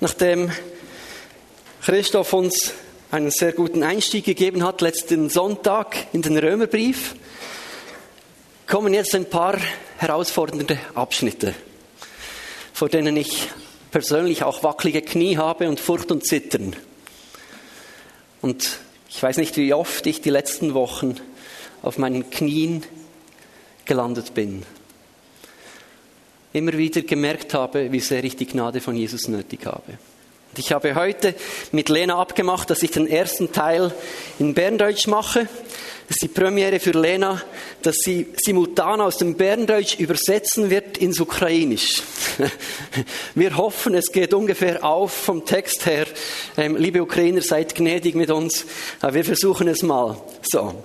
Nachdem Christoph uns einen sehr guten Einstieg gegeben hat letzten Sonntag in den Römerbrief, kommen jetzt ein paar herausfordernde Abschnitte, vor denen ich persönlich auch wackelige Knie habe und Furcht und Zittern. Und ich weiß nicht, wie oft ich die letzten Wochen auf meinen Knien gelandet bin immer wieder gemerkt habe, wie sehr ich die Gnade von Jesus nötig habe. Und ich habe heute mit Lena abgemacht, dass ich den ersten Teil in Berndeutsch mache. Das ist die Premiere für Lena, dass sie simultan aus dem Berndeutsch übersetzen wird ins Ukrainisch. Wir hoffen, es geht ungefähr auf vom Text her. Ähm, liebe Ukrainer, seid gnädig mit uns. Wir versuchen es mal. So.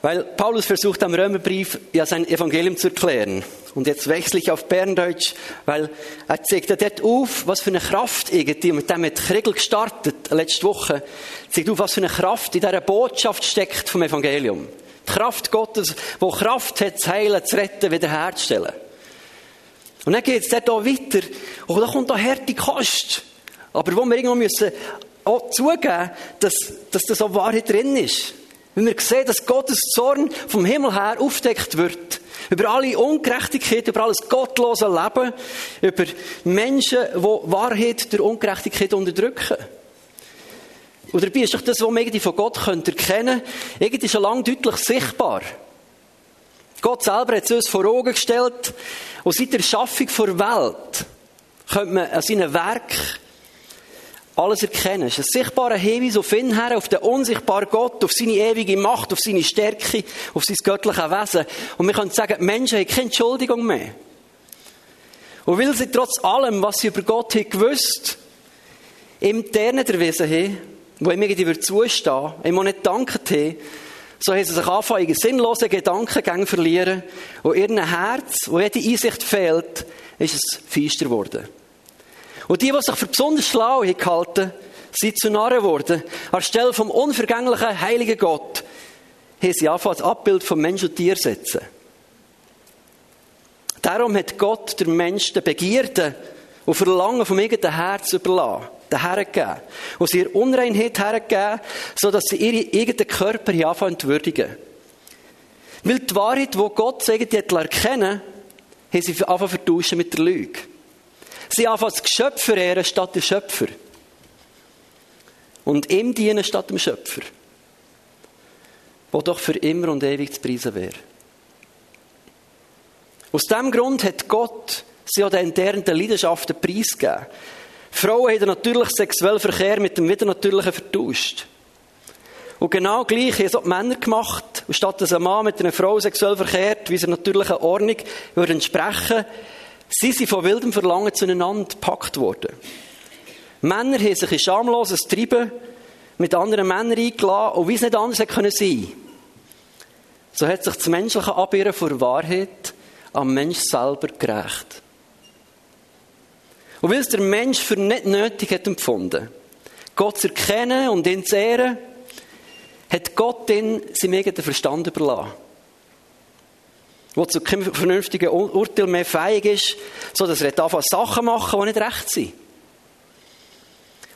Weil Paulus versucht am Römerbrief ja sein Evangelium zu erklären. Und jetzt wechsle ich auf Berndeutsch, weil er zeigt ja dort auf, was für eine Kraft irgendwie, mit dem hat Kriegel gestartet, letzte Woche, zeigt auf, was für eine Kraft in dieser Botschaft steckt vom Evangelium. Die Kraft Gottes, wo Kraft hat, zu heilen, zu retten, wiederherzustellen. Und dann geht es dort auch weiter, und da kommt da harte Kost. Aber wo wir irgendwo müssen auch zugeben, dass, dass da so Wahrheit drin ist. Wenn wir sehen, dass Gottes Zorn vom Himmel her aufdeckt wird, über alle Ungerechtigkeit, über alles gottlose Leben, über Menschen, die Wahrheit der Ungerechtigkeit unterdrücken. Und dabei ist doch das, was man von Gott erkennen könnte, irgendwie schon lange deutlich sichtbar. Gott selber hat es uns vor Augen gestellt, und seit der Schaffung der Welt könnte man an seinen Werk alles erkennen. Ein sichtbarer Hinweis auf ihn her, auf den unsichtbaren Gott, auf seine ewige Macht, auf seine Stärke, auf sein göttliches Wesen. Und wir können sagen, Menschen haben keine Entschuldigung mehr. Und weil sie trotz allem, was sie über Gott haben gewusst, ihm Ternen erwiesen haben, wo ihm irgendwie zustehen, ihm auch nicht danken haben, so haben sie sich angefangen, sinnlose Gedankengänge verlieren. Und ihrem Herz, wo jede Einsicht fehlt, ist es feister geworden. Und die, die sich für besonders schlau gehalten sind zu Narren geworden. Anstelle vom unvergänglichen, heiligen Gott, haben sie angefangen, das Abbild von Mensch und Tier setzen. Darum hat Gott der Mensch den Begierden und Verlangen vom eigenen Herz überlassen, den hergegeben. Und sie ihre Unreinheit hergegeben, sodass sie ihre eigenen Körper hier anfangen zu. Weil die Wahrheit, die Gott irgendwie erkennen haben sie angefangen vertauschen mit der Lüge. Sie anfangen das Geschöpf verehren statt der Schöpfer. Und ihm dienen statt dem Schöpfer. Wo doch für immer und ewig zu preisen wäre. Aus diesem Grund hat Gott sie an den enternten Leidenschaften preisgegeben. Frauen haben den natürlichen sexuellen Verkehr mit dem widernatürlichen vertauscht. Und genau gleich haben es auch die Männer gemacht. Und statt dass ein Mann mit einer Frau sexuell verkehrt, wie es der natürlichen Ordnung würde entsprechen, Sie sind von wildem Verlangen zueinander gepackt worden. Männer haben sich in schamloses Treiben mit anderen Männern eingeladen und wie es nicht anders hätte können sein. So hat sich das menschliche Abirren vor Wahrheit am Mensch selber gerecht. Und weil es der Mensch für nicht nötig hat empfunden, Gott zu erkennen und ihn zu ehren, hat Gott ihn seinem eigenen Verstand überlassen wo zu keinem vernünftigen Urteil mehr fähig ist, so dass er anfängt Sachen machen, die nicht recht sind.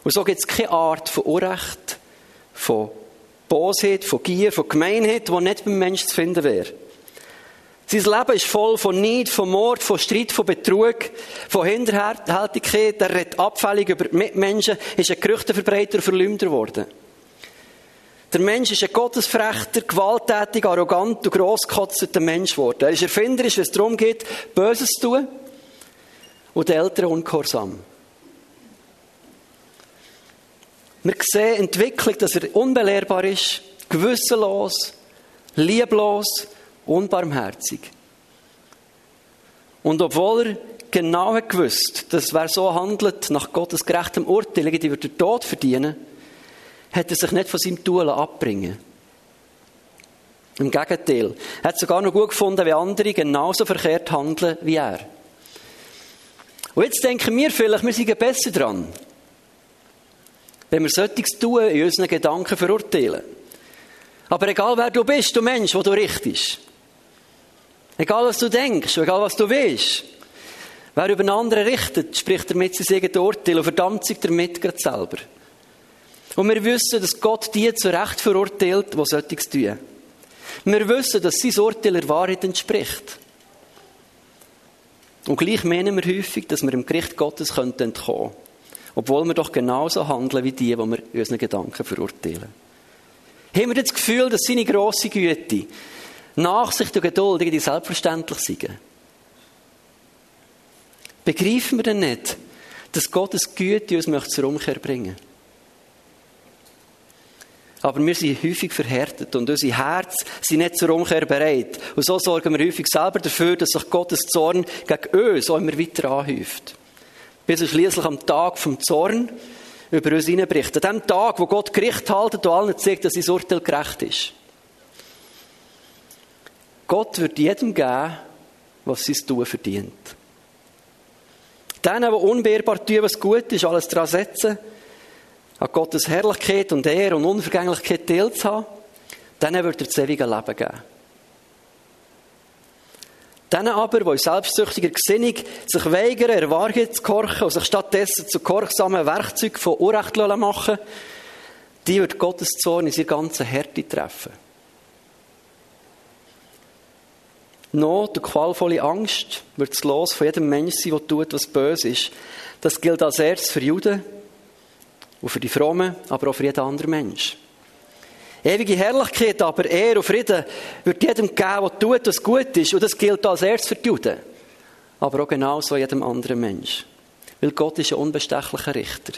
Und so gibt es keine Art von Unrecht, von Bosheit, von Gier, von Gemeinheit, die nicht beim Menschen zu finden wäre. Sein Leben ist voll von Neid, von Mord, von Streit, von Betrug, von Hinterhältigkeit. Er redet abfällig über die Mitmenschen, ist ein Gerüchteverbreiter und Verleumder geworden. Der Mensch ist ein Gottesfrechter, gewalttätig, arrogant und grosskotzender Mensch geworden. Er ist erfinderisch, wenn es darum geht, Böses zu tun und die Eltern ungehorsam. Wir sehen Entwicklung, dass er unbelehrbar ist, gewissenlos, lieblos, unbarmherzig. Und obwohl er genau gewusst, dass wer so handelt, nach Gottes gerechtem Urteil, die wird den Tod verdienen, hat er sich nicht von seinem Tun abbringen Im Gegenteil. Er hat sogar noch gut gefunden, wie andere genauso verkehrt handeln wie er. Und jetzt denken wir vielleicht, wir sind besser dran. Wenn wir solches tun, in unseren Gedanken verurteilen. Aber egal wer du bist, du Mensch, wo du richtest. Egal was du denkst, egal was du willst. Wer über einen anderen richtet, spricht damit sein eigenes Urteil und verdammt sich damit gerade selber. Und wir wissen, dass Gott die zu Recht verurteilt, die solches tun. Wir wissen, dass sein Urteil der Wahrheit entspricht. Und gleich meinen wir häufig, dass wir im Gericht Gottes entkommen können. Obwohl wir doch genauso handeln wie die, die wir unseren Gedanken verurteilen. Haben wir das Gefühl, dass seine grosse Güte, Nachsicht und Geduld irgendwie selbstverständlich sind? Begreifen wir denn nicht, dass Gottes Güte uns zur Umkehr bringen möchte? Aber wir sind häufig verhärtet und unsere Herzen sind nicht zur Umkehr bereit. Und so sorgen wir häufig selber dafür, dass sich Gottes Zorn gegen uns auch immer weiter anhäuft. Bis er schließlich am Tag vom Zorn über uns hineinbricht. An dem Tag, wo Gott Gericht haltet und allen zeigt, dass sein Urteil gerecht ist. Gott wird jedem geben, was sein Tun verdient. Denen, die unbeirrbar tun, was gut ist, alles daran setzen, an Gottes Herrlichkeit und Ehre und Unvergänglichkeit teilzuhaben, denen wird er das ewige Leben geben. Denen aber, die in selbstsüchtiger Gesinnung sich weigern, Erwartung zu gehorchen und sich stattdessen zu gehorchsamen Werkzeugen von Unrecht machen die wird Gottes Zorn in seiner ganzen Härte treffen. Not und qualvolle Angst wird es los von jedem Menschen sein, der tut, was böse ist. Das gilt als erstes für Juden und für die Frommen, aber auch für jeden anderen Mensch. Ewige Herrlichkeit, aber Ehre und Frieden wird jedem geben, der tut, was gut ist. Und das gilt als erstes für die Juden. Aber auch genauso jedem anderen Mensch. Weil Gott ist ein unbestechlicher Richter.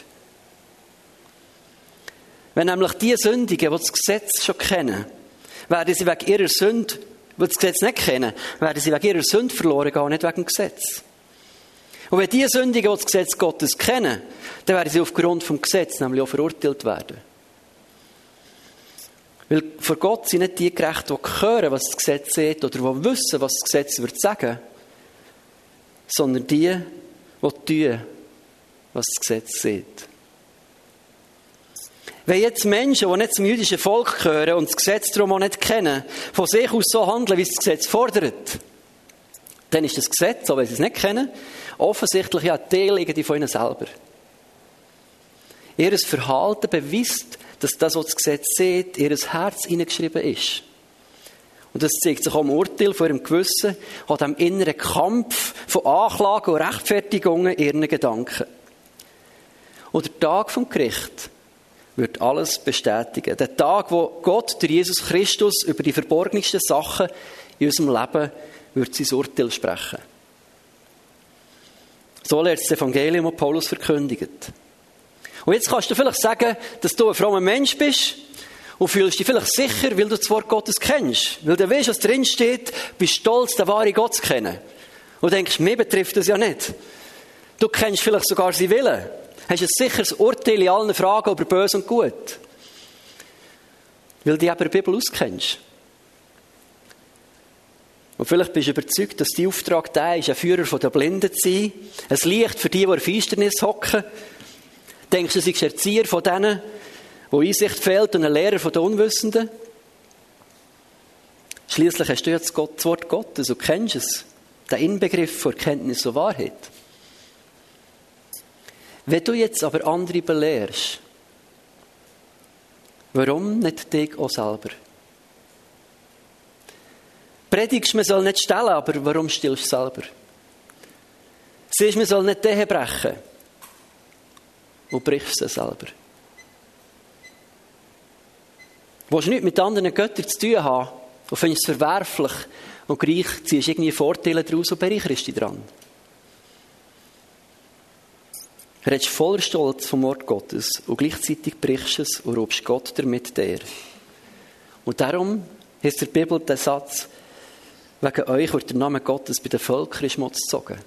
Wenn nämlich die Sündigen, die das Gesetz schon kennen, werden sie wegen ihrer Sünde, die das Gesetz nicht kennen, werden sie wegen ihrer Sünde verloren gehen, nicht wegen dem Gesetz. Und wenn die Sündigen, das Gesetz Gottes kennen, dann werden sie aufgrund vom Gesetz nämlich auch verurteilt werden. Weil vor Gott sind nicht die gerecht, die hören, was das Gesetz sagt, oder die wissen, was das Gesetz wird sagen, sondern die, die tun, was das Gesetz sagt. Wenn jetzt Menschen, die nicht zum jüdischen Volk gehören und das Gesetz darum auch nicht kennen, von sich aus so handeln, wie das Gesetz fordert, dann ist das Gesetz, auch wenn sie es nicht kennen, offensichtlich ja Teil von ihnen selber. Ihr Verhalten beweist, dass das, was das Gesetz sieht, ihr Herz hineingeschrieben ist. Und das zeigt sich auch im Urteil von ihrem Gewissen, an dem inneren Kampf von Anklagen und Rechtfertigungen ihren Gedanken. Und der Tag vom Gericht wird alles bestätigen. Der Tag, wo Gott, der Jesus Christus, über die verborgensten Sachen in unserem Leben wird sein Urteil sprechen. So lernt das Evangelium, das Paulus verkündigt. Und jetzt kannst du vielleicht sagen, dass du ein frommer Mensch bist und fühlst dich vielleicht sicher, weil du das Wort Gottes kennst. Weil du weißt, was drin steht, bist stolz, den wahren Gott zu kennen. Und denkst, mir betrifft das ja nicht. Du kennst vielleicht sogar sein Willen. Hast ein sicheres Urteil in allen Fragen über Böse und Gut. Weil du aber die Bibel auskennst. Und vielleicht bist du überzeugt, dass dein Auftrag da ist, ein Führer der Blinden zu sein, ein Licht für die, die in Finsternis hocken, Denkst du, du bist Erzieher von denen, wo Einsicht fehlt und ein Lehrer von den Unwissenden? Schließlich hast du jetzt das Wort Gottes und kennst es. Den Inbegriff von Kenntnis und Wahrheit. Wenn du jetzt aber andere belehrst, warum nicht dich auch selber? Predigst, man soll nicht stellen, aber warum stillst du selber? Siehst, man soll nicht den brechen und brichst sie selber. Du willst nichts mit anderen Göttern zu tun haben und findest es verwerflich und gleich ziehst irgendwie Vorteile daraus und bereicherst dich dran. Du redest voller Stolz vom Wort Gottes und gleichzeitig brichst es und rubst Gott damit der. Und darum heißt der Bibel der Satz, wegen euch wird der Name Gottes bei den Völkern Schmutz gezogen.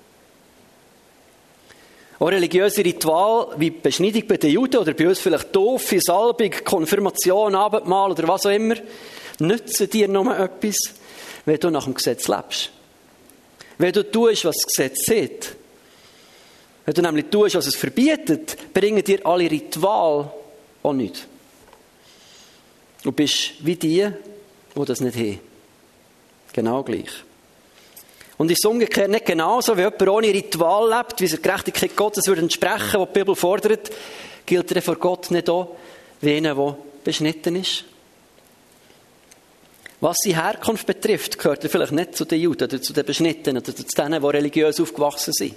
Auch religiöse Ritual wie Beschneidung bei den Juden oder bei uns vielleicht Taufe, Salbung, Konfirmation, Abendmahl oder was auch immer, nützen dir nur etwas, wenn du nach dem Gesetz lebst. Wenn du tust, was das Gesetz sieht. Wenn du nämlich tust, was es verbietet, bringen dir alle Ritual auch nichts. Du bist wie die, die das nicht haben. Genau gleich. Und ist umgekehrt nicht genauso, wie jemand ohne Ritual lebt, wie es der Gerechtigkeit Gottes würde entsprechen, was die Bibel fordert, gilt er vor Gott nicht auch wie einer, der beschnitten ist? Was seine Herkunft betrifft, gehört er vielleicht nicht zu den Juden oder zu den Beschnittenen oder zu denen, die religiös aufgewachsen sind.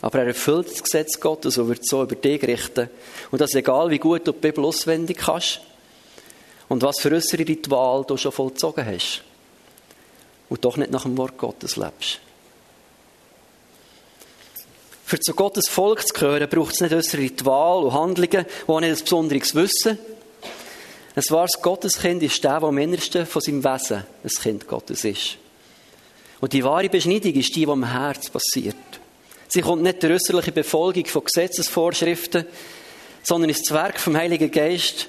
Aber er erfüllt das Gesetz Gottes und wird so über dich richten. Und das ist egal, wie gut du die Bibel auswendig kannst und was für äußere Ritual du schon vollzogen hast und doch nicht nach dem Wort Gottes lebst. Für zu Gottes Volk zu gehören, braucht es nicht äußere Ritual und Handlungen, die nicht ein besonderes Wissen. Ein wahres Gotteskind ist der, der am innersten von seinem Wesen ein Kind Gottes ist. Und die wahre Beschneidung ist die, die am Herz passiert. Sie kommt nicht der äußerlichen Befolgung von Gesetzesvorschriften, sondern ist das Werk vom Heiligen Geist.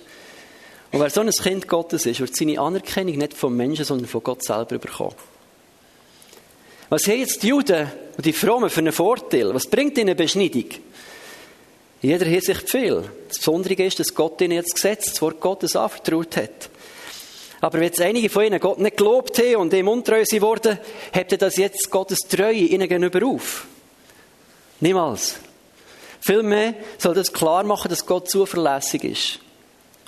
Und wer so ein Kind Gottes ist, wird seine Anerkennung nicht vom Menschen, sondern von Gott selber bekommen. Was haben jetzt die Juden und die Frommen für einen Vorteil? Was bringt ihnen Beschneidung? In jeder Hinsicht viel. Das Besondere ist, dass Gott ihnen jetzt Gesetz, das Wort Gottes anvertraut hat. Aber wenn jetzt einige von ihnen Gott nicht gelobt haben und ihm untreu sind worden, hebt das jetzt Gottes Treue ihnen gegenüber auf. Niemals. Vielmehr soll das klar machen, dass Gott zuverlässig ist.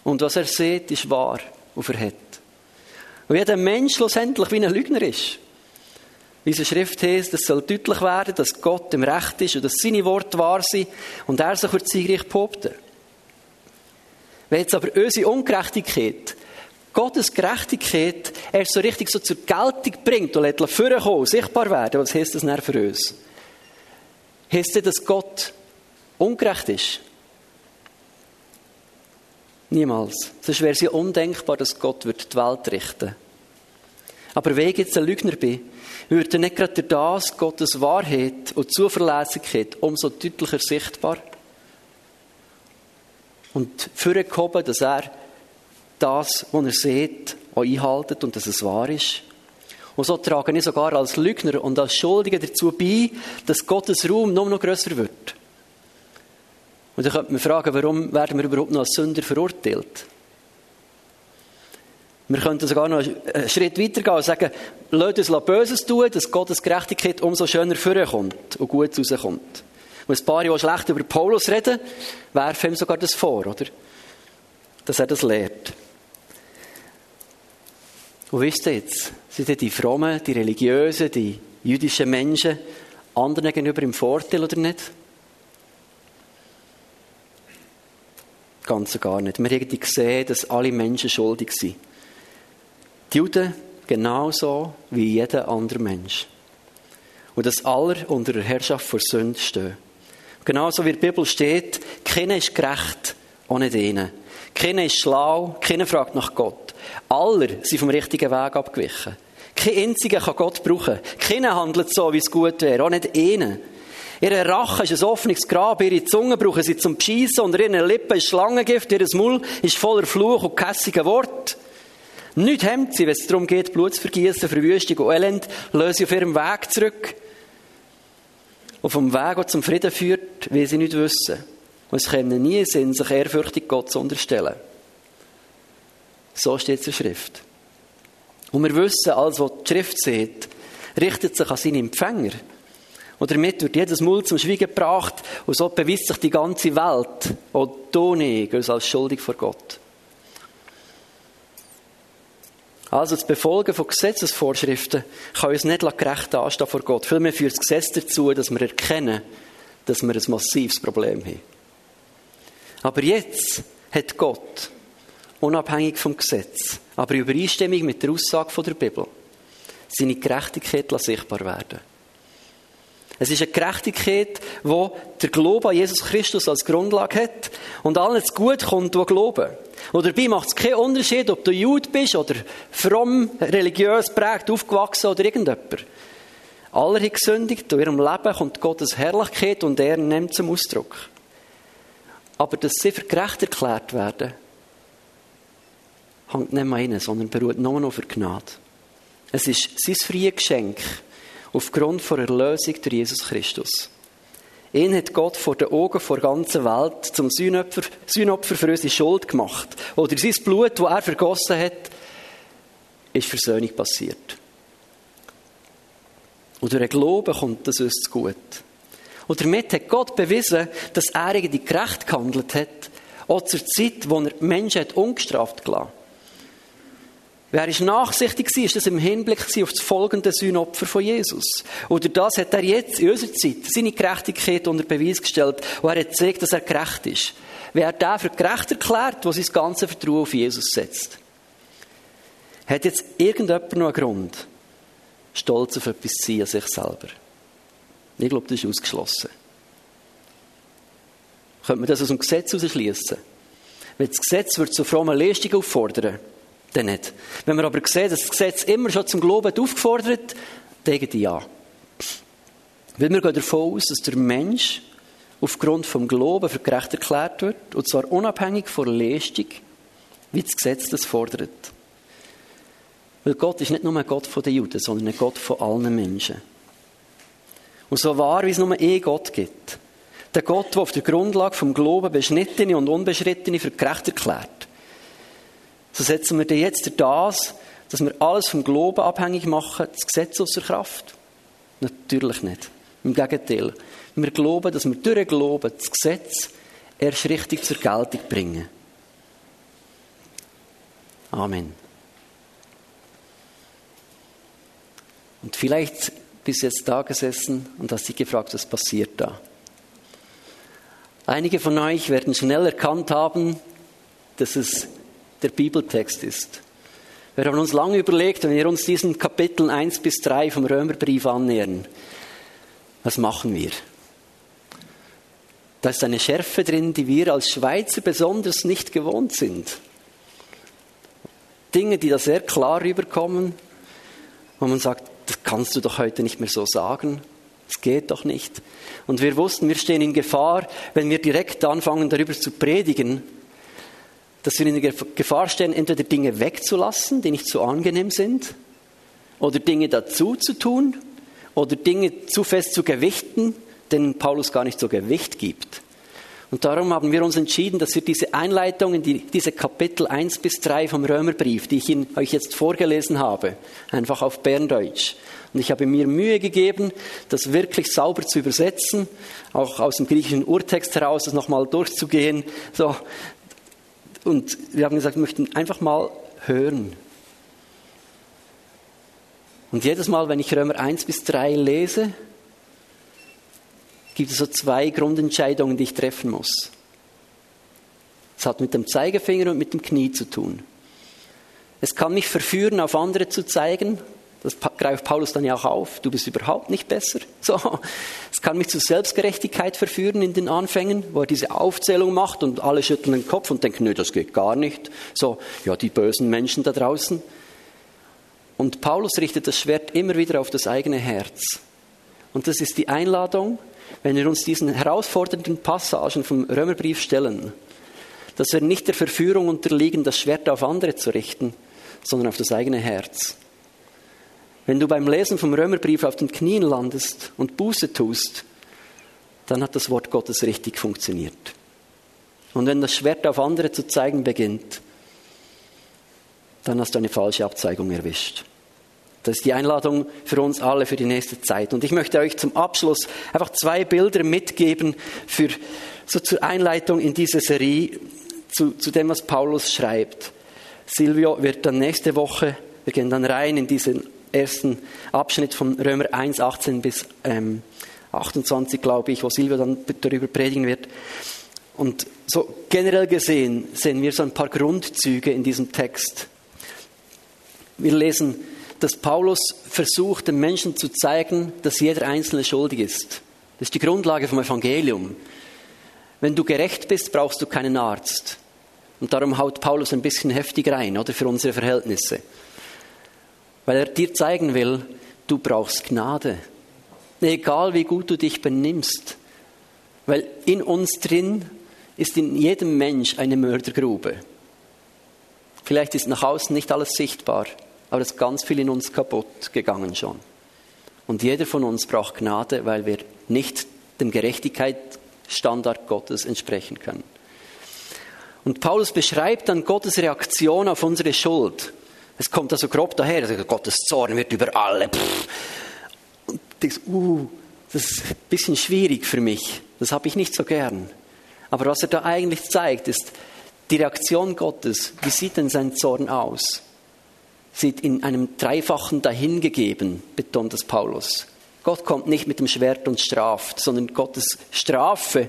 Und was er sieht, ist wahr und verhält. Und jeder Mensch schlussendlich wie ein Lügner ist. Wie es Schrift heißt, es soll deutlich werden, dass Gott im Recht ist und dass seine Worte wahr sind und er sich wird siegreich behaupten. Wenn jetzt aber unsere Ungerechtigkeit, Gottes Gerechtigkeit erst so richtig so zur Geltung bringt und lässt vorkommen, sichtbar werden, was heißt das dann für uns? Heißt das, dass Gott ungerecht ist? Niemals. Sonst wäre es ja undenkbar, dass Gott die Welt richten würde. Aber wenn ich jetzt ein Lügner bin, würde nicht gerade das Gottes Wahrheit und Zuverlässigkeit umso deutlicher sichtbar und vorgehoben, dass er das, was er sieht, auch einhaltet und dass es wahr ist. Und so trage ich sogar als Lügner und als Schuldiger dazu bei, dass Gottes Raum noch, noch grösser wird. Und dann könnte man fragen, warum werden wir überhaupt noch als Sünder verurteilt? Wir könnten sogar noch einen Schritt weiter gehen und sagen, lasst uns Böses tun, dass Gottes Gerechtigkeit umso schöner vorkommt und gut rauskommt. Und ein paar Jahre schlecht über Paulus reden, werfen ihm sogar das vor, oder? Dass er das lehrt. Und wisst ihr jetzt, sind die Frommen, die Religiösen, die jüdischen Menschen anderen gegenüber im Vorteil oder nicht? Ganz und gar nicht. Wir haben gesehen, dass alle Menschen schuldig sind. Die Juden genauso wie jeder andere Mensch. Und dass alle unter der Herrschaft vor Sünde stehen. Genauso wie der Bibel steht, keiner ist gerecht, ohne denen. Keiner ist schlau, keiner fragt nach Gott. Alle sind vom richtigen Weg abgewichen. Kein einziger kann Gott brauchen. Keiner handelt so, wie es gut wäre. Auch nicht ihnen. Ihre Rache ist ein offenes Grab, ihre Zunge brauchen sie zum Beschissen, unter ihren Lippen ist Schlangengift, ihr Maul ist voller Fluch und kässige Wort. Nicht hemmt sie, wenn es darum geht, Blut zu vergießen, Verwüstung und Elend, lösen sie auf ihrem Weg zurück. Und vom Weg, der zum Frieden führt, will sie nicht wissen. Und es können nie Sinn, sich ehrfürchtig Gott zu unterstellen. So steht es in der Schrift. Und wir wissen, alles, was die Schrift sieht, richtet sich an seine Empfänger. Und damit wird jedes Maul zum Schweigen gebracht und so beweist sich die ganze Welt, auch du nicht, als schuldig vor Gott. Also das Befolgen von Gesetzesvorschriften kann uns nicht gerecht anstehen vor Gott. Vielmehr führt das Gesetz dazu, dass wir erkennen, dass wir ein massives Problem haben. Aber jetzt hat Gott, unabhängig vom Gesetz, aber in Übereinstimmung mit der Aussage der Bibel, seine Gerechtigkeit sichtbar werden es ist eine Gerechtigkeit, wo der Glaube an Jesus Christus als Grundlage hat und alles gut kommt, wo glauben. Und dabei macht es keinen Unterschied, ob du Jude bist oder fromm, religiös prägt, aufgewachsen oder irgendjemand. Alle haben gesündigt, in ihrem Leben kommt Gottes Herrlichkeit und er nimmt zum Ausdruck. Aber dass sie für gerecht erklärt werden, hängt nicht mehr rein, sondern beruht nur noch auf Gnade. Es ist sein freies Geschenk aufgrund von Erlösung durch Jesus Christus. Ihn hat Gott vor den Augen der ganzen Welt zum Sühnopfer, Sühnopfer für unsere Schuld gemacht. Oder sein Blut, das er vergossen hat, ist Versöhnung passiert. Und durch den Glauben kommt das uns zu gut. Und damit hat Gott bewiesen, dass er irgendwie gerecht gehandelt hat, auch zur Zeit, wo er Menschen hat ungestraft gelassen Wer ist nachsichtig war, ist das im Hinblick auf das folgende Sühnopfer von Jesus. Oder das hat er jetzt in unserer Zeit seine Gerechtigkeit unter Beweis gestellt, wo er hat gezeigt, dass er gerecht ist. Wer der für gerecht erklärt, der sein ganzes Vertrauen auf Jesus setzt. Hat jetzt irgendjemand noch einen Grund, stolz auf etwas zu sein an sich selber? Ich glaube, das ist ausgeschlossen. Könnte man das aus dem Gesetz herausschließen? Wenn das Gesetz wird zu frommen Leistung auffordern, dann nicht. Wenn wir aber sehen, dass das Gesetz immer schon zum Glauben aufgefordert, dann ja. Weil wir gehen davon aus, dass der Mensch aufgrund vom Glauben für gerecht erklärt wird, und zwar unabhängig von der Leistung, wie das Gesetz das fordert. Weil Gott ist nicht nur ein Gott der Juden, sondern ein Gott von allen Menschen. Und so wahr, wie es nur einen Gott gibt. Der Gott, der auf der Grundlage vom Glauben Beschnittene und Unbeschrittene für gerecht erklärt. So setzen wir jetzt das, dass wir alles vom Glauben abhängig machen, das Gesetz außer Kraft? Natürlich nicht. Im Gegenteil. Wir glauben, dass wir durch den Glauben das Gesetz erst richtig zur Geltung bringen. Amen. Und vielleicht bist du jetzt da gesessen und hast dich gefragt, was passiert da? Einige von euch werden schnell erkannt haben, dass es der Bibeltext ist. Wir haben uns lange überlegt, wenn wir uns diesen Kapiteln 1 bis 3 vom Römerbrief annähern, was machen wir? Da ist eine Schärfe drin, die wir als Schweizer besonders nicht gewohnt sind. Dinge, die da sehr klar rüberkommen, wo man sagt, das kannst du doch heute nicht mehr so sagen. Das geht doch nicht. Und wir wussten, wir stehen in Gefahr, wenn wir direkt anfangen, darüber zu predigen, dass wir in der Gefahr stehen, entweder Dinge wegzulassen, die nicht so angenehm sind, oder Dinge dazu zu tun, oder Dinge zu fest zu gewichten, denen Paulus gar nicht so Gewicht gibt. Und darum haben wir uns entschieden, dass wir diese Einleitung in die, diese Kapitel 1 bis 3 vom Römerbrief, die ich Ihnen, euch jetzt vorgelesen habe, einfach auf Berndeutsch. Und ich habe mir Mühe gegeben, das wirklich sauber zu übersetzen, auch aus dem griechischen Urtext heraus, das nochmal durchzugehen. So. Und wir haben gesagt, wir möchten einfach mal hören. Und jedes Mal, wenn ich Römer 1 bis 3 lese, gibt es so zwei Grundentscheidungen, die ich treffen muss. Es hat mit dem Zeigefinger und mit dem Knie zu tun. Es kann mich verführen, auf andere zu zeigen. Das greift Paulus dann ja auch auf. Du bist überhaupt nicht besser. So. Es kann mich zu Selbstgerechtigkeit verführen in den Anfängen, wo er diese Aufzählung macht und alle schütteln den Kopf und denken, nö, das geht gar nicht. So, ja, die bösen Menschen da draußen. Und Paulus richtet das Schwert immer wieder auf das eigene Herz. Und das ist die Einladung, wenn wir uns diesen herausfordernden Passagen vom Römerbrief stellen, dass wir nicht der Verführung unterliegen, das Schwert auf andere zu richten, sondern auf das eigene Herz. Wenn du beim Lesen vom Römerbrief auf den Knien landest und Buße tust, dann hat das Wort Gottes richtig funktioniert. Und wenn das Schwert auf andere zu zeigen beginnt, dann hast du eine falsche Abzeigung erwischt. Das ist die Einladung für uns alle für die nächste Zeit. Und ich möchte euch zum Abschluss einfach zwei Bilder mitgeben für, so zur Einleitung in diese Serie, zu, zu dem, was Paulus schreibt. Silvio wird dann nächste Woche, wir gehen dann rein in diesen ersten Abschnitt von Römer 1, 18 bis ähm, 28, glaube ich, wo Silvio dann darüber predigen wird. Und so generell gesehen sehen wir so ein paar Grundzüge in diesem Text. Wir lesen dass Paulus versucht, den Menschen zu zeigen, dass jeder Einzelne schuldig ist. Das ist die Grundlage vom Evangelium. Wenn du gerecht bist, brauchst du keinen Arzt. Und darum haut Paulus ein bisschen heftig rein, oder für unsere Verhältnisse. Weil er dir zeigen will, du brauchst Gnade. Egal wie gut du dich benimmst. Weil in uns drin ist in jedem Mensch eine Mördergrube. Vielleicht ist nach außen nicht alles sichtbar aber es ist ganz viel in uns kaputt gegangen schon. Und jeder von uns braucht Gnade, weil wir nicht dem Gerechtigkeitsstandard Gottes entsprechen können. Und Paulus beschreibt dann Gottes Reaktion auf unsere Schuld. Es kommt also grob daher, also Gottes Zorn wird über alle. Und denkst, uh, das ist ein bisschen schwierig für mich. Das habe ich nicht so gern. Aber was er da eigentlich zeigt, ist die Reaktion Gottes. Wie sieht denn sein Zorn aus? Sieht in einem dreifachen Dahingegeben, betont das Paulus. Gott kommt nicht mit dem Schwert und straft, sondern Gottes Strafe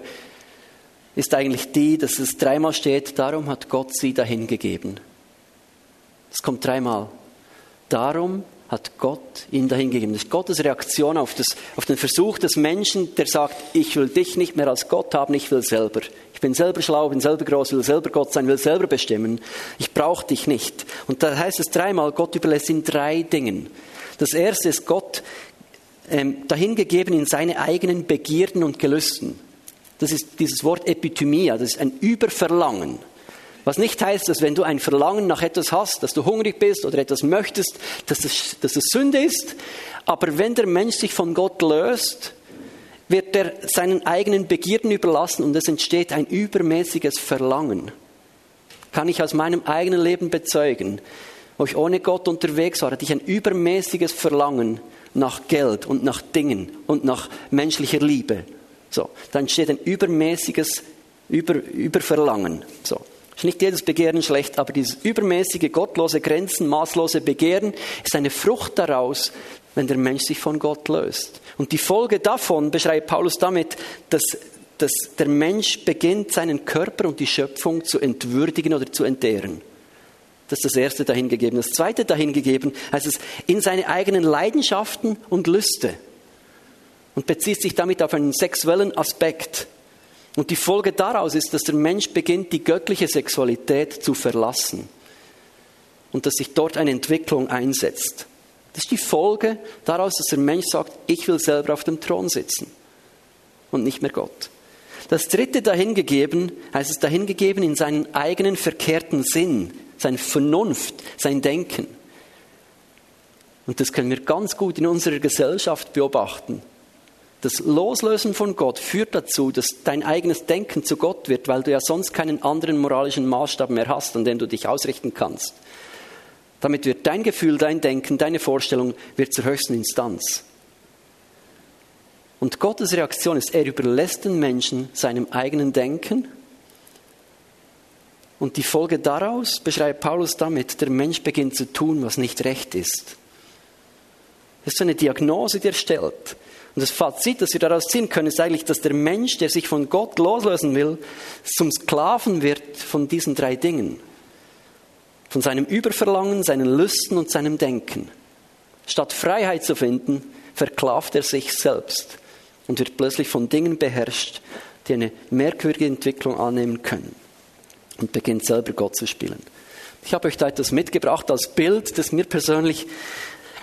ist eigentlich die, dass es dreimal steht, darum hat Gott sie dahingegeben. Es kommt dreimal. Darum hat Gott ihn dahingegeben. Das ist Gottes Reaktion auf, das, auf den Versuch des Menschen, der sagt, ich will dich nicht mehr als Gott haben, ich will selber. Ich bin selber schlau, bin selber groß, will selber Gott sein, will selber bestimmen. Ich brauche dich nicht. Und da heißt es dreimal, Gott überlässt ihn drei Dingen. Das erste ist Gott ähm, dahingegeben in seine eigenen Begierden und Gelüsten. Das ist dieses Wort Epithymia, das ist ein Überverlangen. Was nicht heißt, dass wenn du ein Verlangen nach etwas hast, dass du hungrig bist oder etwas möchtest, dass es, dass es Sünde ist. Aber wenn der Mensch sich von Gott löst, wird er seinen eigenen Begierden überlassen und es entsteht ein übermäßiges Verlangen. Kann ich aus meinem eigenen Leben bezeugen, wo ich ohne Gott unterwegs war, hatte ich ein übermäßiges Verlangen nach Geld und nach Dingen und nach menschlicher Liebe. So, dann entsteht ein übermäßiges Über, Überverlangen. So. Nicht jedes Begehren schlecht, aber dieses übermäßige, gottlose, grenzenmaßlose Begehren ist eine Frucht daraus, wenn der Mensch sich von Gott löst. Und die Folge davon beschreibt Paulus damit, dass, dass der Mensch beginnt, seinen Körper und die Schöpfung zu entwürdigen oder zu entehren. Das ist das erste dahingegeben. Das zweite dahingegeben heißt es in seine eigenen Leidenschaften und Lüste und bezieht sich damit auf einen sexuellen Aspekt. Und die Folge daraus ist, dass der Mensch beginnt, die göttliche Sexualität zu verlassen und dass sich dort eine Entwicklung einsetzt. Das ist die Folge daraus, dass der Mensch sagt, ich will selber auf dem Thron sitzen und nicht mehr Gott. Das dritte dahingegeben heißt es dahingegeben in seinen eigenen verkehrten Sinn, seine Vernunft, sein Denken. Und das können wir ganz gut in unserer Gesellschaft beobachten. Das Loslösen von Gott führt dazu, dass dein eigenes Denken zu Gott wird, weil du ja sonst keinen anderen moralischen Maßstab mehr hast, an dem du dich ausrichten kannst. Damit wird dein Gefühl, dein Denken, deine Vorstellung wird zur höchsten Instanz. Und Gottes Reaktion ist, er überlässt den Menschen seinem eigenen Denken. Und die Folge daraus beschreibt Paulus damit, der Mensch beginnt zu tun, was nicht recht ist. Das ist so eine Diagnose, die er stellt. Und das Fazit, das wir daraus ziehen können, ist eigentlich, dass der Mensch, der sich von Gott loslösen will, zum Sklaven wird von diesen drei Dingen. Von seinem Überverlangen, seinen Lüsten und seinem Denken. Statt Freiheit zu finden, verklafft er sich selbst und wird plötzlich von Dingen beherrscht, die eine merkwürdige Entwicklung annehmen können und beginnt selber Gott zu spielen. Ich habe euch da etwas mitgebracht als Bild, das mir persönlich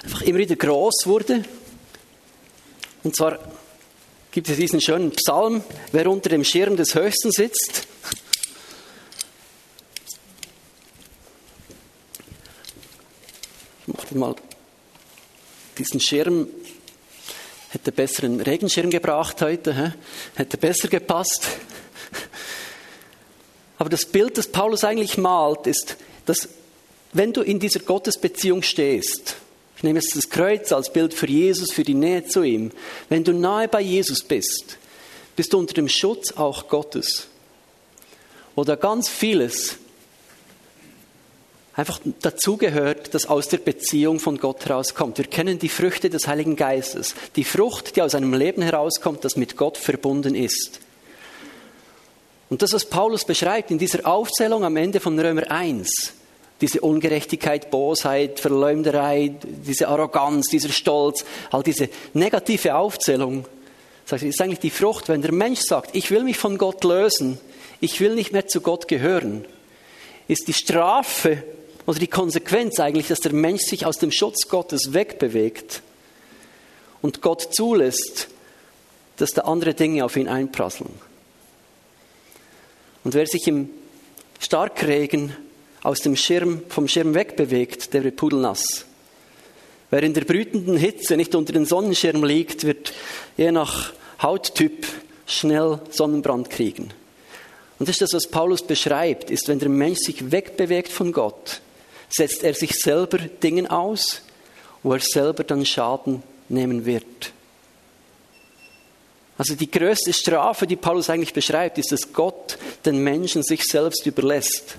einfach immer wieder groß wurde und zwar gibt es diesen schönen Psalm, wer unter dem Schirm des Höchsten sitzt. Ich mache mal diesen Schirm. Hätte besser einen Regenschirm gebracht heute, he? hätte besser gepasst. Aber das Bild, das Paulus eigentlich malt, ist, dass wenn du in dieser Gottesbeziehung stehst, ich nehme jetzt das Kreuz als Bild für Jesus, für die Nähe zu ihm. Wenn du nahe bei Jesus bist, bist du unter dem Schutz auch Gottes. Oder ganz vieles einfach dazugehört, das aus der Beziehung von Gott herauskommt. Wir kennen die Früchte des Heiligen Geistes. Die Frucht, die aus einem Leben herauskommt, das mit Gott verbunden ist. Und das, was Paulus beschreibt in dieser Aufzählung am Ende von Römer 1, diese Ungerechtigkeit, Bosheit, Verleumderei, diese Arroganz, dieser Stolz, all diese negative Aufzählung, ist eigentlich die Frucht, wenn der Mensch sagt, ich will mich von Gott lösen, ich will nicht mehr zu Gott gehören, ist die Strafe oder die Konsequenz eigentlich, dass der Mensch sich aus dem Schutz Gottes wegbewegt und Gott zulässt, dass da andere Dinge auf ihn einprasseln. Und wer sich im Starkregen aus dem Schirm, vom Schirm wegbewegt, der wird pudelnass. Wer in der brütenden Hitze nicht unter den Sonnenschirm liegt, wird je nach Hauttyp schnell Sonnenbrand kriegen. Und das ist das, was Paulus beschreibt, ist, wenn der Mensch sich wegbewegt von Gott, setzt er sich selber Dingen aus, wo er selber dann Schaden nehmen wird. Also die größte Strafe, die Paulus eigentlich beschreibt, ist, dass Gott den Menschen sich selbst überlässt.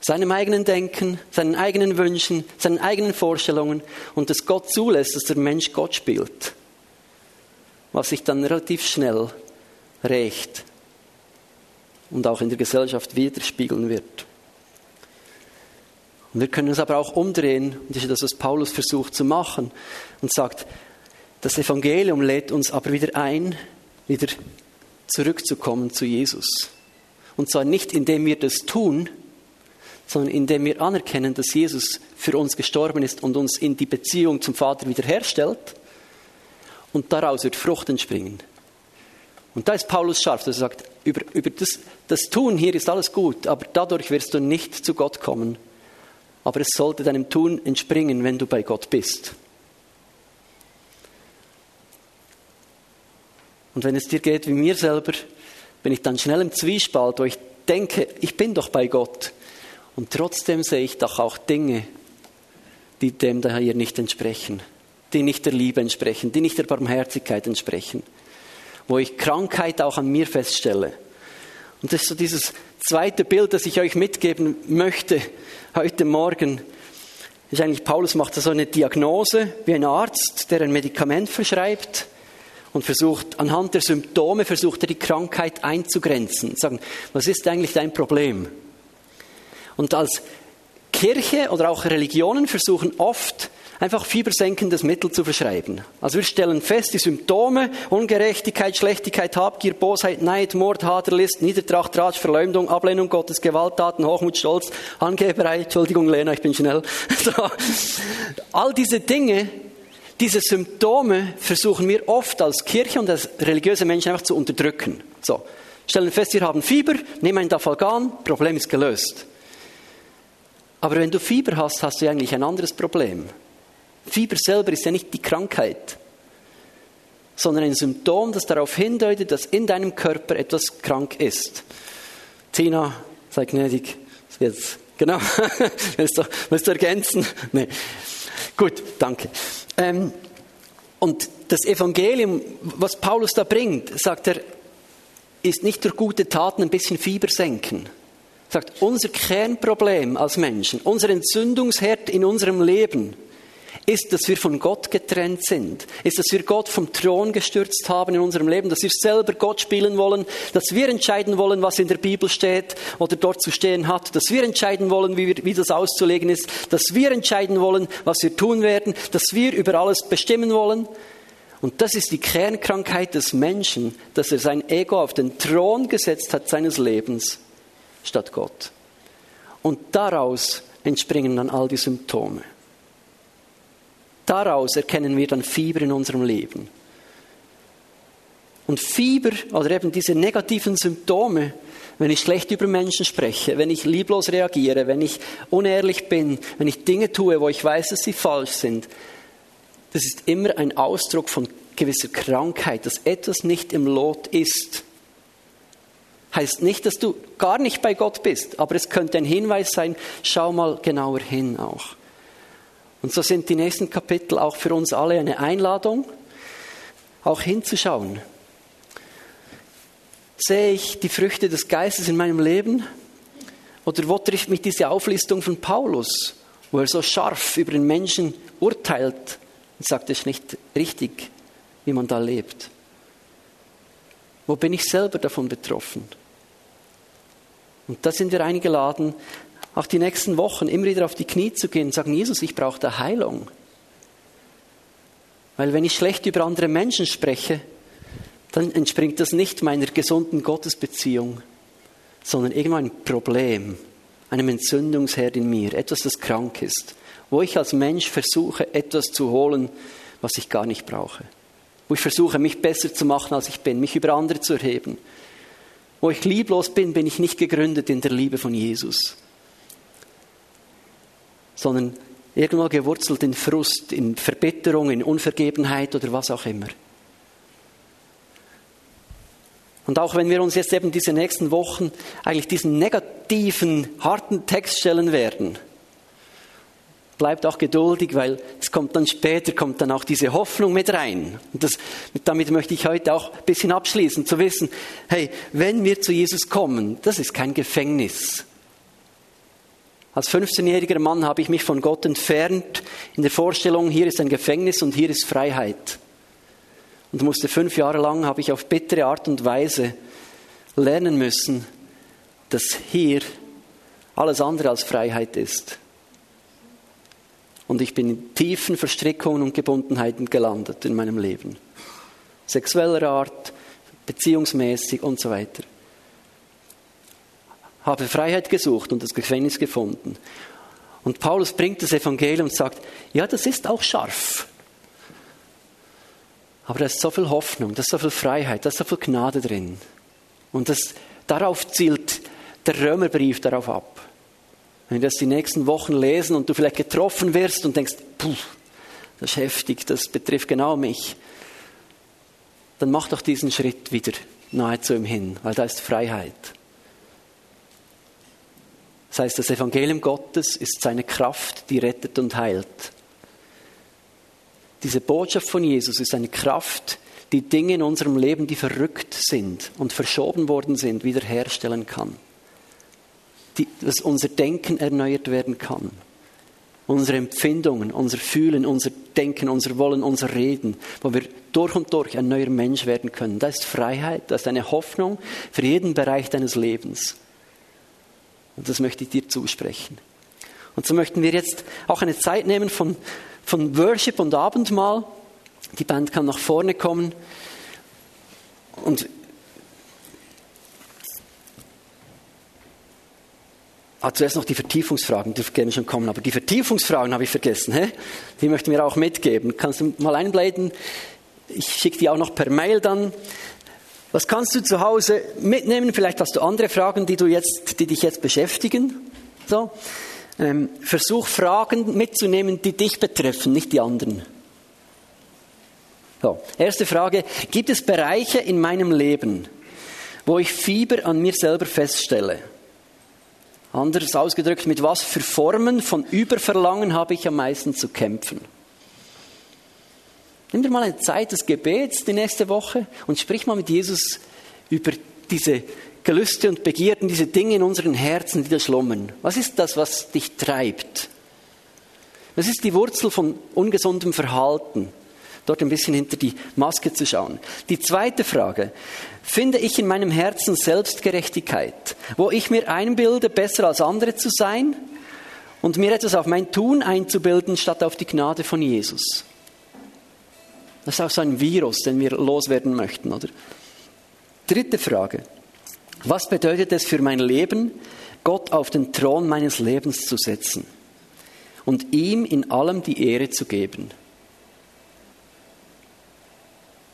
Seinem eigenen Denken, seinen eigenen Wünschen, seinen eigenen Vorstellungen und dass Gott zulässt, dass der Mensch Gott spielt. Was sich dann relativ schnell rächt und auch in der Gesellschaft widerspiegeln wird. Und wir können es aber auch umdrehen, und das ist das, was Paulus versucht zu machen, und sagt, das Evangelium lädt uns aber wieder ein, wieder zurückzukommen zu Jesus. Und zwar nicht, indem wir das tun, sondern indem wir anerkennen, dass Jesus für uns gestorben ist und uns in die Beziehung zum Vater wiederherstellt. Und daraus wird Frucht entspringen. Und da ist Paulus scharf, dass er sagt, über, über das, das Tun hier ist alles gut, aber dadurch wirst du nicht zu Gott kommen. Aber es sollte deinem Tun entspringen, wenn du bei Gott bist. Und wenn es dir geht wie mir selber, bin ich dann schnell im Zwiespalt, wo ich denke, ich bin doch bei Gott. Und trotzdem sehe ich doch auch Dinge, die dem daher nicht entsprechen, die nicht der Liebe entsprechen, die nicht der Barmherzigkeit entsprechen, wo ich Krankheit auch an mir feststelle. Und das ist so dieses zweite Bild, das ich euch mitgeben möchte heute Morgen. Ist eigentlich, Paulus macht so eine Diagnose wie ein Arzt, der ein Medikament verschreibt und versucht, anhand der Symptome versucht er die Krankheit einzugrenzen. Sagen, was ist eigentlich dein Problem? Und als Kirche oder auch Religionen versuchen oft, einfach fiebersenkendes Mittel zu verschreiben. Also wir stellen fest, die Symptome, Ungerechtigkeit, Schlechtigkeit, Habgier, Bosheit, Neid, Mord, Hader, List, Niedertracht, Ratsch, Verleumdung, Ablehnung Gottes, Gewalttaten, Hochmut, Stolz, Angeberei, Entschuldigung Lena, ich bin schnell. All diese Dinge diese Symptome versuchen wir oft als Kirche und als religiöse Menschen einfach zu unterdrücken. So, stellen fest, wir haben Fieber, nehmen ein Dafalgan, Problem ist gelöst. Aber wenn du Fieber hast, hast du eigentlich ein anderes Problem. Fieber selber ist ja nicht die Krankheit, sondern ein Symptom, das darauf hindeutet, dass in deinem Körper etwas krank ist. Tina, sei gnädig, jetzt, genau, willst du, willst du ergänzen? Nee. Gut, danke. Ähm, und das Evangelium, was Paulus da bringt, sagt er, ist nicht durch gute Taten ein bisschen Fieber senken. Sagt, unser Kernproblem als Menschen, unser Entzündungsherd in unserem Leben, ist, dass wir von Gott getrennt sind, ist, dass wir Gott vom Thron gestürzt haben in unserem Leben, dass wir selber Gott spielen wollen, dass wir entscheiden wollen, was in der Bibel steht oder dort zu stehen hat, dass wir entscheiden wollen, wie, wir, wie das auszulegen ist, dass wir entscheiden wollen, was wir tun werden, dass wir über alles bestimmen wollen. Und das ist die Kernkrankheit des Menschen, dass er sein Ego auf den Thron gesetzt hat seines Lebens statt Gott. Und daraus entspringen dann all die Symptome. Daraus erkennen wir dann Fieber in unserem Leben. Und Fieber oder eben diese negativen Symptome, wenn ich schlecht über Menschen spreche, wenn ich lieblos reagiere, wenn ich unehrlich bin, wenn ich Dinge tue, wo ich weiß, dass sie falsch sind, das ist immer ein Ausdruck von gewisser Krankheit, dass etwas nicht im Lot ist. Heißt nicht, dass du gar nicht bei Gott bist, aber es könnte ein Hinweis sein, schau mal genauer hin auch. Und so sind die nächsten Kapitel auch für uns alle eine Einladung, auch hinzuschauen. Sehe ich die Früchte des Geistes in meinem Leben? Oder wo trifft mich diese Auflistung von Paulus, wo er so scharf über den Menschen urteilt und sagt, es ist nicht richtig, wie man da lebt? Wo bin ich selber davon betroffen? Und da sind wir eingeladen, auch die nächsten Wochen immer wieder auf die Knie zu gehen und sagen, Jesus, ich brauche da Heilung. Weil wenn ich schlecht über andere Menschen spreche, dann entspringt das nicht meiner gesunden Gottesbeziehung, sondern irgendwann ein Problem, einem Entzündungsherd in mir, etwas, das krank ist, wo ich als Mensch versuche, etwas zu holen, was ich gar nicht brauche. Wo ich versuche, mich besser zu machen, als ich bin, mich über andere zu erheben. Wo ich lieblos bin, bin ich nicht gegründet in der Liebe von Jesus sondern irgendwo gewurzelt in Frust, in Verbitterung, in Unvergebenheit oder was auch immer. Und auch wenn wir uns jetzt eben diese nächsten Wochen eigentlich diesen negativen, harten Text stellen werden, bleibt auch geduldig, weil es kommt dann später, kommt dann auch diese Hoffnung mit rein. Und das, damit möchte ich heute auch ein bisschen abschließen, zu wissen, hey, wenn wir zu Jesus kommen, das ist kein Gefängnis. Als 15-jähriger Mann habe ich mich von Gott entfernt in der Vorstellung, hier ist ein Gefängnis und hier ist Freiheit. Und musste fünf Jahre lang, habe ich auf bittere Art und Weise lernen müssen, dass hier alles andere als Freiheit ist. Und ich bin in tiefen Verstrickungen und Gebundenheiten gelandet in meinem Leben. Sexueller Art, beziehungsmäßig und so weiter. Habe Freiheit gesucht und das Gefängnis gefunden. Und Paulus bringt das Evangelium und sagt, ja, das ist auch scharf. Aber da ist so viel Hoffnung, da ist so viel Freiheit, da ist so viel Gnade drin. Und das, darauf zielt der Römerbrief darauf ab. Wenn wir das die nächsten Wochen lesen und du vielleicht getroffen wirst und denkst, puh, das ist heftig, das betrifft genau mich, dann mach doch diesen Schritt wieder nahe zu ihm hin, weil da ist Freiheit. Das heißt, das Evangelium Gottes ist seine Kraft, die rettet und heilt. Diese Botschaft von Jesus ist eine Kraft, die Dinge in unserem Leben, die verrückt sind und verschoben worden sind, wiederherstellen kann die, dass unser Denken erneuert werden kann. Unsere Empfindungen, unser Fühlen, unser Denken, unser Wollen, unser Reden, wo wir durch und durch ein neuer Mensch werden können. Das ist Freiheit, das ist eine Hoffnung für jeden Bereich deines Lebens. Und das möchte ich dir zusprechen. Und so möchten wir jetzt auch eine Zeit nehmen von, von Worship und Abendmahl. Die Band kann nach vorne kommen. Und Ah, zuerst noch die Vertiefungsfragen, die gerne schon kommen, aber die Vertiefungsfragen habe ich vergessen. Hä? Die möchten wir auch mitgeben. Kannst du mal einbläden? Ich schicke die auch noch per Mail dann. Was kannst du zu Hause mitnehmen? Vielleicht hast du andere Fragen, die, du jetzt, die dich jetzt beschäftigen. So. Ähm, versuch Fragen mitzunehmen, die dich betreffen, nicht die anderen. So. Erste Frage. Gibt es Bereiche in meinem Leben, wo ich Fieber an mir selber feststelle? Anders ausgedrückt, mit was für Formen von Überverlangen habe ich am meisten zu kämpfen? Nimm dir mal eine Zeit des Gebets die nächste Woche und sprich mal mit Jesus über diese Gelüste und Begierden, diese Dinge in unseren Herzen, die da schlummern. Was ist das, was dich treibt? Was ist die Wurzel von ungesundem Verhalten? Dort ein bisschen hinter die Maske zu schauen. Die zweite Frage, finde ich in meinem Herzen Selbstgerechtigkeit, wo ich mir einbilde, besser als andere zu sein und mir etwas auf mein Tun einzubilden, statt auf die Gnade von Jesus? Das ist auch so ein Virus, den wir loswerden möchten, oder? Dritte Frage. Was bedeutet es für mein Leben, Gott auf den Thron meines Lebens zu setzen und ihm in allem die Ehre zu geben?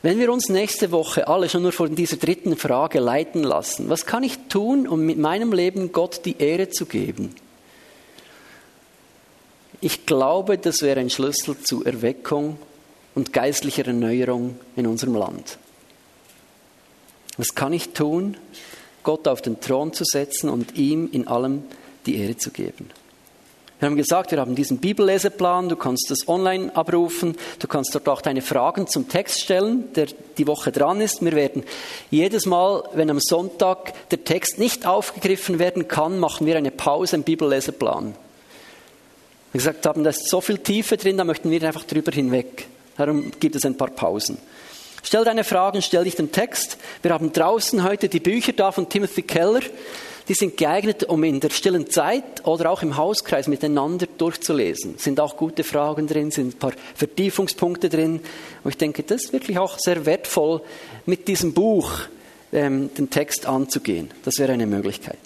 Wenn wir uns nächste Woche alle schon nur von dieser dritten Frage leiten lassen, was kann ich tun, um mit meinem Leben Gott die Ehre zu geben? Ich glaube, das wäre ein Schlüssel zu Erweckung und geistlicher Erneuerung in unserem Land. Was kann ich tun, Gott auf den Thron zu setzen und ihm in allem die Ehre zu geben? Wir haben gesagt, wir haben diesen Bibelleseplan, du kannst das online abrufen, du kannst dort auch deine Fragen zum Text stellen, der die Woche dran ist. Wir werden jedes Mal, wenn am Sonntag der Text nicht aufgegriffen werden kann, machen wir eine Pause im Bibelleseplan. Wir gesagt haben, da ist so viel Tiefe drin, da möchten wir einfach drüber hinweg. Darum gibt es ein paar Pausen. Stell deine Fragen, stell dich den Text. Wir haben draußen heute die Bücher da von Timothy Keller die sind geeignet, um in der stillen Zeit oder auch im Hauskreis miteinander durchzulesen. Sind auch gute Fragen drin, sind ein paar Vertiefungspunkte drin. Und ich denke, das ist wirklich auch sehr wertvoll, mit diesem Buch ähm, den Text anzugehen. Das wäre eine Möglichkeit.